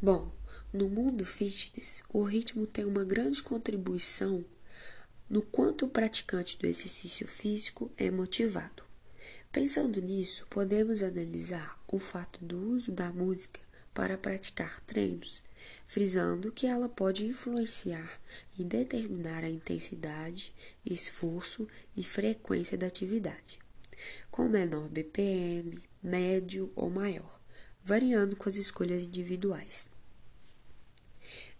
Bom, no mundo fitness, o ritmo tem uma grande contribuição no quanto o praticante do exercício físico é motivado. Pensando nisso, podemos analisar o fato do uso da música para praticar treinos, frisando que ela pode influenciar e determinar a intensidade, esforço e frequência da atividade, com menor BPM, médio ou maior, variando com as escolhas individuais.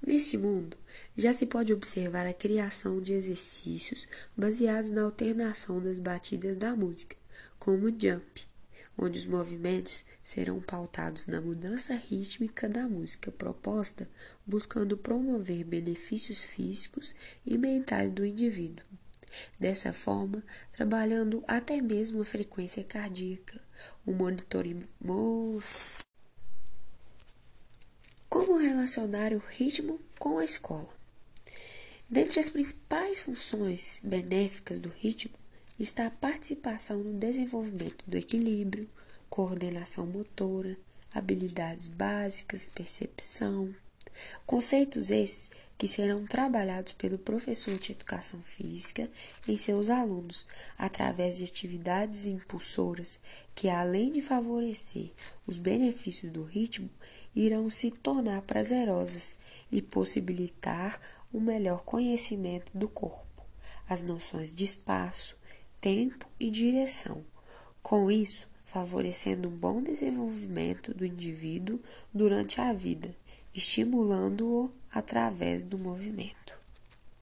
Nesse mundo, já se pode observar a criação de exercícios baseados na alternação das batidas da música, como o jump, onde os movimentos serão pautados na mudança rítmica da música proposta, buscando promover benefícios físicos e mentais do indivíduo. Dessa forma, trabalhando até mesmo a frequência cardíaca, o monitoramento. Como relacionar o ritmo com a escola? Dentre as principais funções benéficas do ritmo está a participação no desenvolvimento do equilíbrio, coordenação motora, habilidades básicas, percepção. Conceitos esses que serão trabalhados pelo professor de educação física em seus alunos, através de atividades impulsoras que, além de favorecer os benefícios do ritmo, irão se tornar prazerosas e possibilitar um melhor conhecimento do corpo, as noções de espaço, tempo e direção. Com isso, favorecendo um bom desenvolvimento do indivíduo durante a vida, estimulando-o através do movimento.